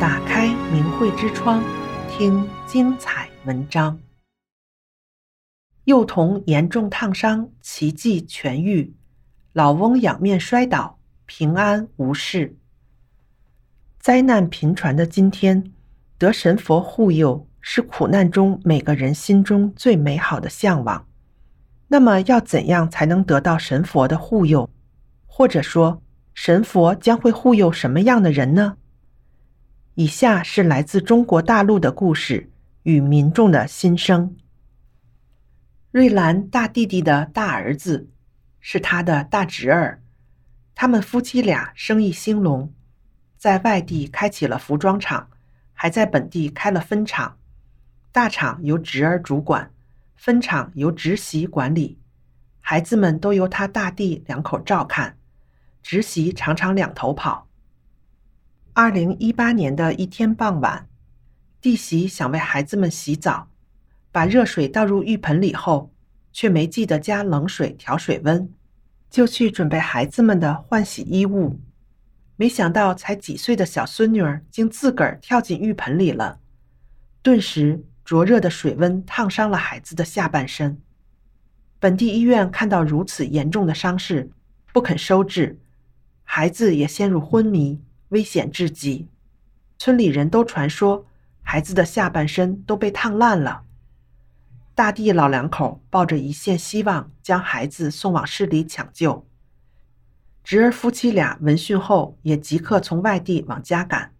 打开明慧之窗，听精彩文章。幼童严重烫伤，奇迹痊愈；老翁仰面摔倒，平安无事。灾难频传的今天，得神佛护佑，是苦难中每个人心中最美好的向往。那么，要怎样才能得到神佛的护佑？或者说，神佛将会护佑什么样的人呢？以下是来自中国大陆的故事与民众的心声。瑞兰大弟弟的大儿子是他的大侄儿，他们夫妻俩生意兴隆，在外地开启了服装厂，还在本地开了分厂。大厂由侄儿主管，分厂由侄媳管理，孩子们都由他大弟两口照看，侄媳常常两头跑。二零一八年的一天傍晚，弟媳想为孩子们洗澡，把热水倒入浴盆里后，却没记得加冷水调水温，就去准备孩子们的换洗衣物。没想到才几岁的小孙女儿竟自个儿跳进浴盆里了，顿时灼热的水温烫伤了孩子的下半身。本地医院看到如此严重的伤势，不肯收治，孩子也陷入昏迷。危险至极，村里人都传说孩子的下半身都被烫烂了。大地老两口抱着一线希望，将孩子送往市里抢救。侄儿夫妻俩闻讯后，也即刻从外地往家赶。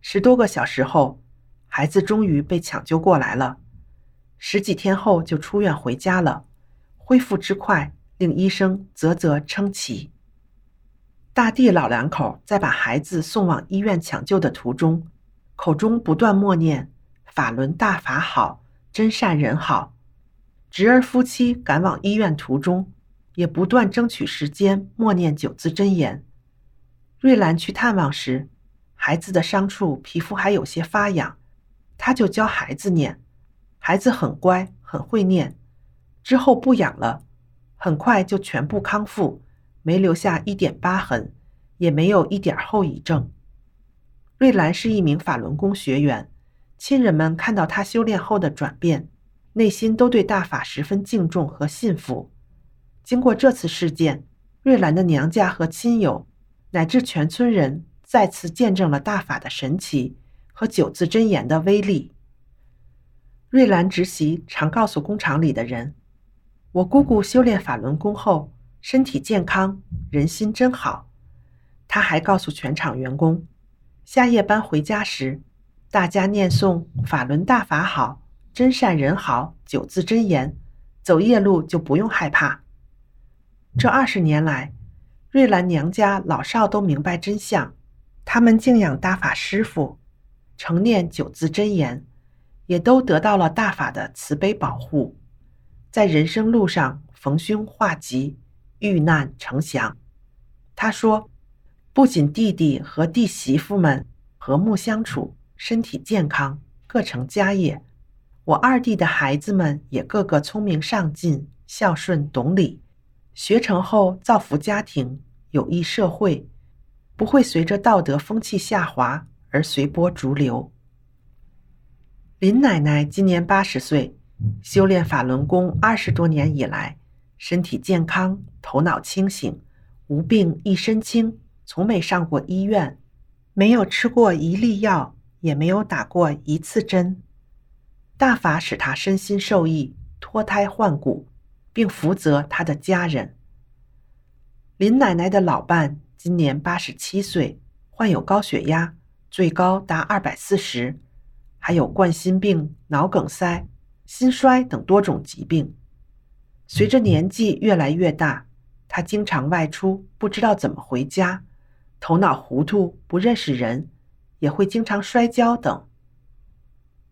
十多个小时后，孩子终于被抢救过来了。十几天后就出院回家了，恢复之快，令医生啧啧称奇。大地老两口在把孩子送往医院抢救的途中，口中不断默念“法轮大法好，真善人好”。侄儿夫妻赶往医院途中，也不断争取时间默念九字真言。瑞兰去探望时，孩子的伤处皮肤还有些发痒，他就教孩子念，孩子很乖，很会念，之后不痒了，很快就全部康复。没留下一点疤痕，也没有一点后遗症。瑞兰是一名法轮功学员，亲人们看到她修炼后的转变，内心都对大法十分敬重和信服。经过这次事件，瑞兰的娘家和亲友，乃至全村人，再次见证了大法的神奇和九字真言的威力。瑞兰侄媳常告诉工厂里的人：“我姑姑修炼法轮功后。”身体健康，人心真好。他还告诉全场员工，下夜班回家时，大家念诵“法轮大法好，真善人好”九字真言，走夜路就不用害怕。这二十年来，瑞兰娘家老少都明白真相，他们敬仰大法师父，常念九字真言，也都得到了大法的慈悲保护，在人生路上逢凶化吉。遇难成祥，他说：“不仅弟弟和弟媳妇们和睦相处，身体健康，各成家业，我二弟的孩子们也个个聪明上进、孝顺懂礼，学成后造福家庭，有益社会，不会随着道德风气下滑而随波逐流。”林奶奶今年八十岁，修炼法轮功二十多年以来。身体健康，头脑清醒，无病一身轻，从没上过医院，没有吃过一粒药，也没有打过一次针。大法使他身心受益，脱胎换骨，并福泽他的家人。林奶奶的老伴今年八十七岁，患有高血压，最高达二百四十，还有冠心病、脑梗塞、心衰等多种疾病。随着年纪越来越大，他经常外出，不知道怎么回家，头脑糊涂，不认识人，也会经常摔跤等。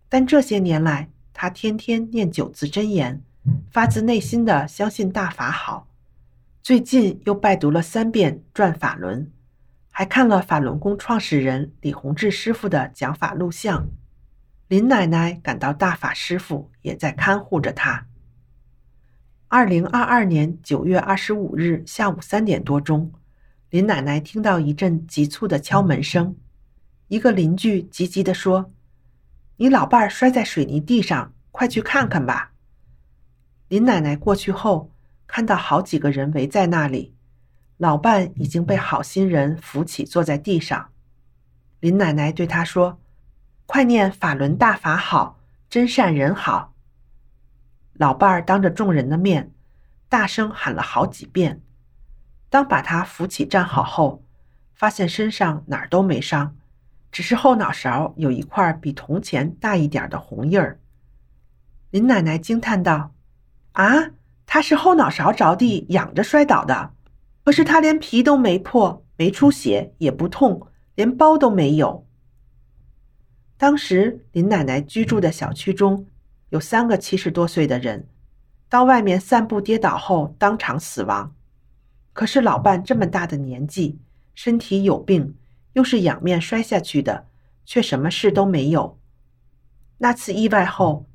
但这些年来，他天天念九字真言，发自内心的相信大法好。最近又拜读了三遍《转法轮》，还看了法轮功创始人李洪志师傅的讲法录像。林奶奶感到大法师傅也在看护着她。二零二二年九月二十五日下午三点多钟，林奶奶听到一阵急促的敲门声，一个邻居急急地说：“你老伴儿摔在水泥地上，快去看看吧。”林奶奶过去后，看到好几个人围在那里，老伴已经被好心人扶起，坐在地上。林奶奶对他说：“快念法轮大法好，真善人好。”老伴儿当着众人的面，大声喊了好几遍。当把他扶起站好后，发现身上哪儿都没伤，只是后脑勺有一块比铜钱大一点的红印儿。林奶奶惊叹道：“啊，他是后脑勺着地，仰着摔倒的。可是他连皮都没破，没出血，也不痛，连包都没有。”当时林奶奶居住的小区中有三个七十多岁的人，到外面散步跌倒后当场死亡。可是老伴这么大的年纪，身体有病，又是仰面摔下去的，却什么事都没有。那次意外后，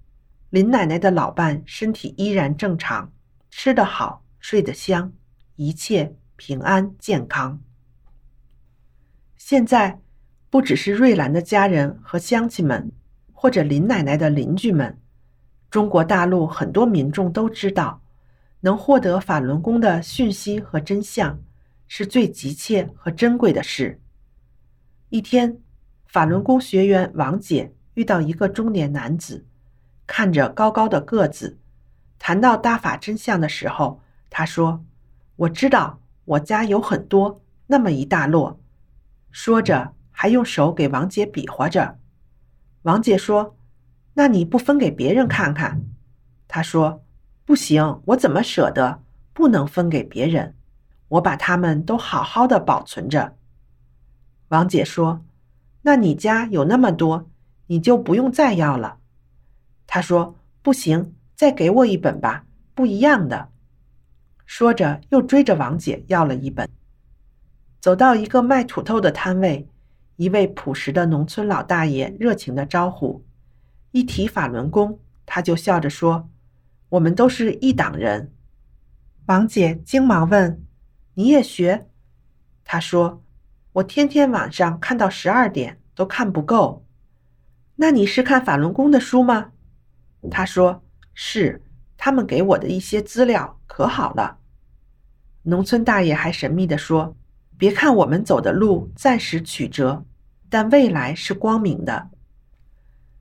林奶奶的老伴身体依然正常，吃得好，睡得香，一切平安健康。现在，不只是瑞兰的家人和乡亲们，或者林奶奶的邻居们，中国大陆很多民众都知道。能获得法轮功的讯息和真相，是最急切和珍贵的事。一天，法轮功学员王姐遇到一个中年男子，看着高高的个子。谈到大法真相的时候，他说：“我知道，我家有很多，那么一大摞。”说着，还用手给王姐比划着。王姐说：“那你不分给别人看看？”他说。不行，我怎么舍得？不能分给别人，我把它们都好好的保存着。王姐说：“那你家有那么多，你就不用再要了。”他说：“不行，再给我一本吧，不一样的。”说着又追着王姐要了一本。走到一个卖土豆的摊位，一位朴实的农村老大爷热情的招呼，一提法轮功，他就笑着说。我们都是一党人。王姐惊忙问：“你也学？”他说：“我天天晚上看到十二点都看不够。”那你是看法轮功的书吗？他说：“是，他们给我的一些资料可好了。”农村大爷还神秘地说：“别看我们走的路暂时曲折，但未来是光明的。”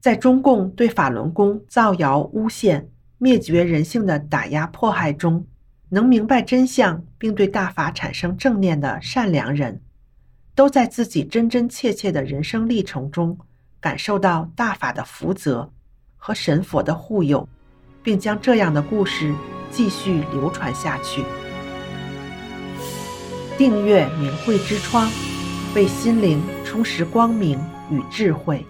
在中共对法轮功造谣诬陷，灭绝人性的打压迫害中，能明白真相并对大法产生正念的善良人，都在自己真真切切的人生历程中感受到大法的福泽和神佛的护佑，并将这样的故事继续流传下去。订阅明慧之窗，为心灵充实光明与智慧。